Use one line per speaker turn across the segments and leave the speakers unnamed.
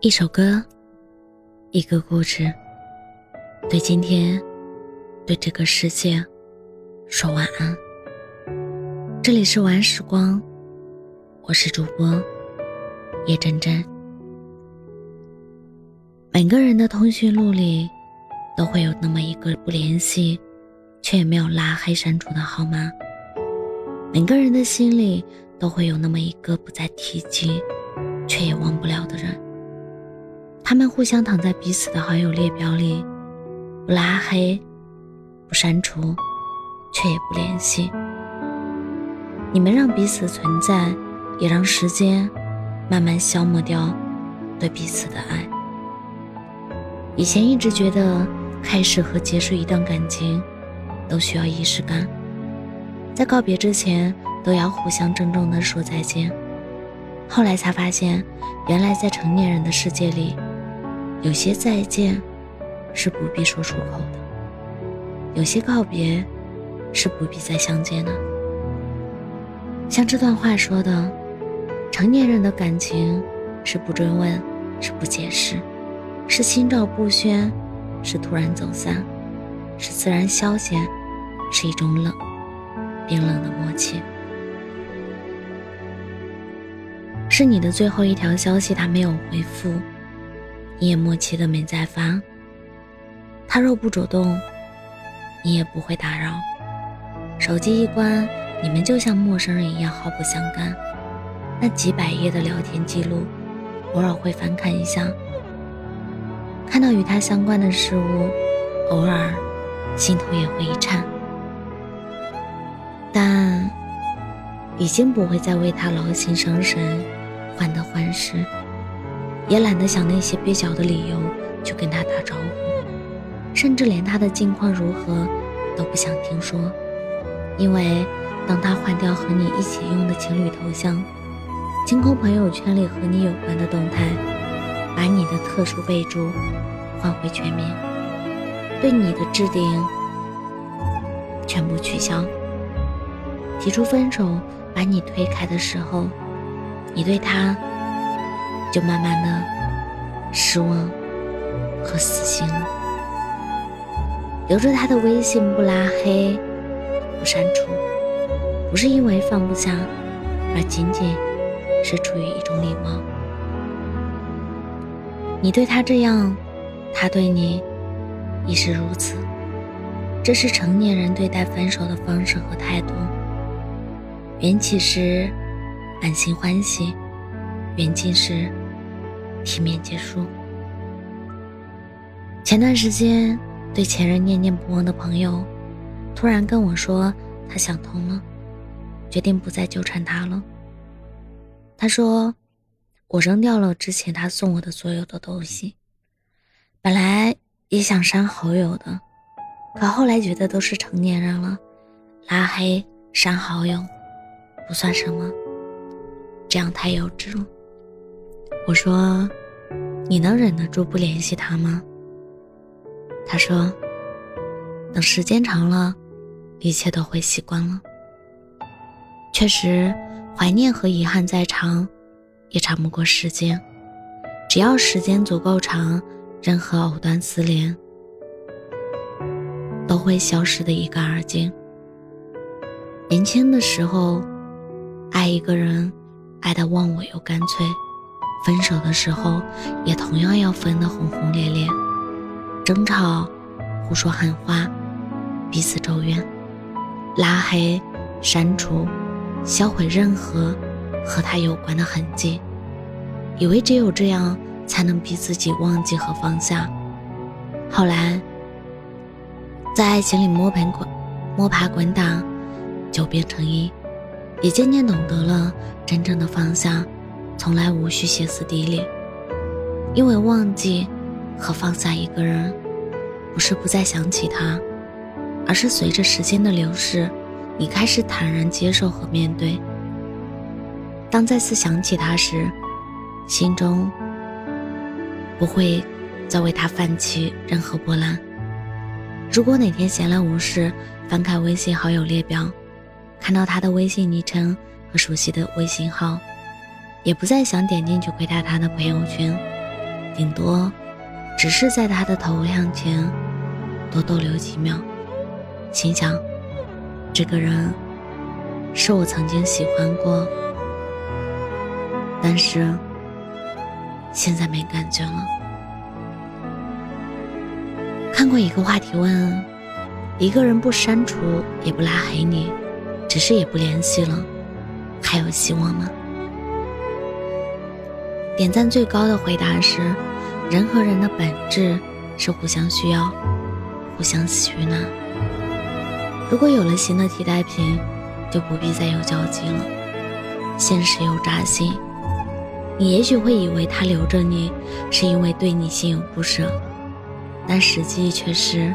一首歌，一个故事，对今天，对这个世界，说晚安。这里是晚时光，我是主播叶真真。每个人的通讯录里，都会有那么一个不联系，却也没有拉黑删除的号码。每个人的心里，都会有那么一个不再提及，却也忘不了的人。他们互相躺在彼此的好友列表里，不拉黑，不删除，却也不联系。你们让彼此存在，也让时间慢慢消磨掉对彼此的爱。以前一直觉得开始和结束一段感情都需要仪式感，在告别之前都要互相郑重地说再见。后来才发现，原来在成年人的世界里。有些再见是不必说出口的，有些告别是不必再相见的。像这段话说的，成年人的感情是不追问，是不解释，是心照不宣，是突然走散，是自然消减，是一种冷，冰冷的默契。是你的最后一条消息，他没有回复。你也默契的没再发。他若不主动，你也不会打扰。手机一关，你们就像陌生人一样毫不相干。那几百页的聊天记录，偶尔会翻看一下，看到与他相关的事物，偶尔心头也会一颤。但已经不会再为他劳心伤神，患得患失。也懒得想那些蹩脚的理由去跟他打招呼，甚至连他的近况如何都不想听说，因为当他换掉和你一起用的情侣头像，清空朋友圈里和你有关的动态，把你的特殊备注换回全名，对你的置顶全部取消，提出分手把你推开的时候，你对他。就慢慢的失望和死心了，留着他的微信不拉黑不删除，不是因为放不下，而仅仅是出于一种礼貌。你对他这样，他对你亦是如此，这是成年人对待分手的方式和态度。缘起时满心欢喜，缘尽时。体面结束。前段时间，对前任念念不忘的朋友，突然跟我说他想通了，决定不再纠缠他了。他说：“我扔掉了之前他送我的所有的东西，本来也想删好友的，可后来觉得都是成年人了，拉黑删好友不算什么，这样太幼稚了。”我说：“你能忍得住不联系他吗？”他说：“等时间长了，一切都会习惯了。”确实，怀念和遗憾再长，也长不过时间。只要时间足够长，任何藕断丝连都会消失的一干二净。年轻的时候，爱一个人，爱得忘我又干脆。分手的时候，也同样要分得轰轰烈烈，争吵，胡说狠话，彼此咒怨，拉黑、删除、销毁任何和他有关的痕迹，以为只有这样才能逼自己忘记和放下。后来，在爱情里摸爬滚摸爬滚打，久变成医，也渐渐懂得了真正的放下。从来无需歇斯底里，因为忘记和放下一个人，不是不再想起他，而是随着时间的流逝，你开始坦然接受和面对。当再次想起他时，心中不会再为他泛起任何波澜。如果哪天闲来无事，翻开微信好友列表，看到他的微信昵称和熟悉的微信号。也不再想点进去窥探他的朋友圈，顶多只是在他的头像前多逗留几秒，心想这个人是我曾经喜欢过，但是现在没感觉了。看过一个话题问：一个人不删除也不拉黑你，只是也不联系了，还有希望吗？点赞最高的回答是：人和人的本质是互相需要，互相取暖。如果有了新的替代品，就不必再有交集了。现实又扎心，你也许会以为他留着你是因为对你心有不舍，但实际却是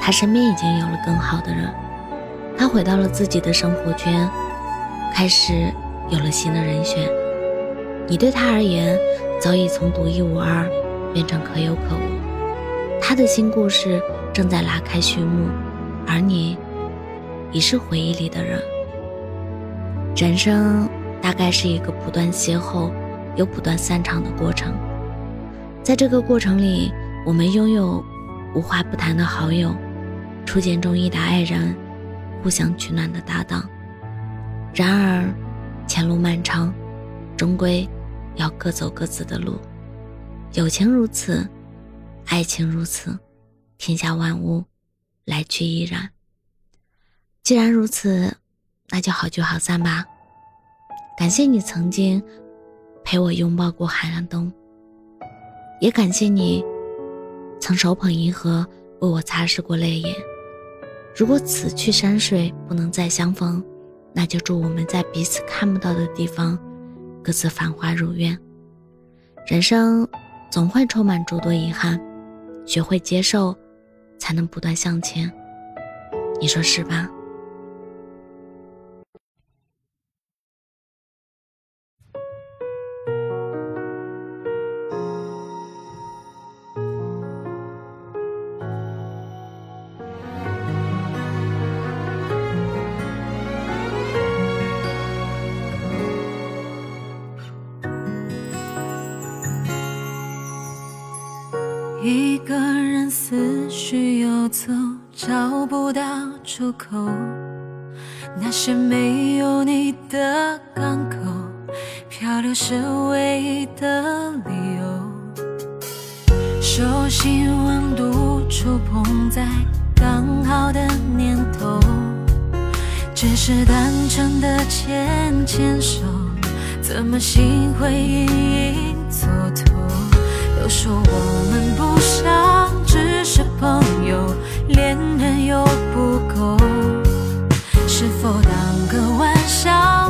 他身边已经有了更好的人，他回到了自己的生活圈，开始有了新的人选。你对他而言，早已从独一无二变成可有可无。他的新故事正在拉开序幕，而你已是回忆里的人。人生大概是一个不断邂逅又不断散场的过程，在这个过程里，我们拥有无话不谈的好友，初见中意的爱人，互相取暖的搭档。然而，前路漫长。终归要各走各自的路，友情如此，爱情如此，天下万物来去亦然。既然如此，那就好聚好散吧。感谢你曾经陪我拥抱过寒凉冬，也感谢你曾手捧银河为我擦拭过泪眼。如果此去山水不能再相逢，那就祝我们在彼此看不到的地方。各自繁华如愿，人生总会充满诸多遗憾，学会接受，才能不断向前。你说是吧？
人思绪游走，找不到出口。那些没有你的港口，漂流是唯一的理由。手心温度触碰在刚好的念头，只是单纯的牵牵手，怎么心会隐隐作痛？都说我们不相，是朋友，恋人又不够，是否当个玩笑？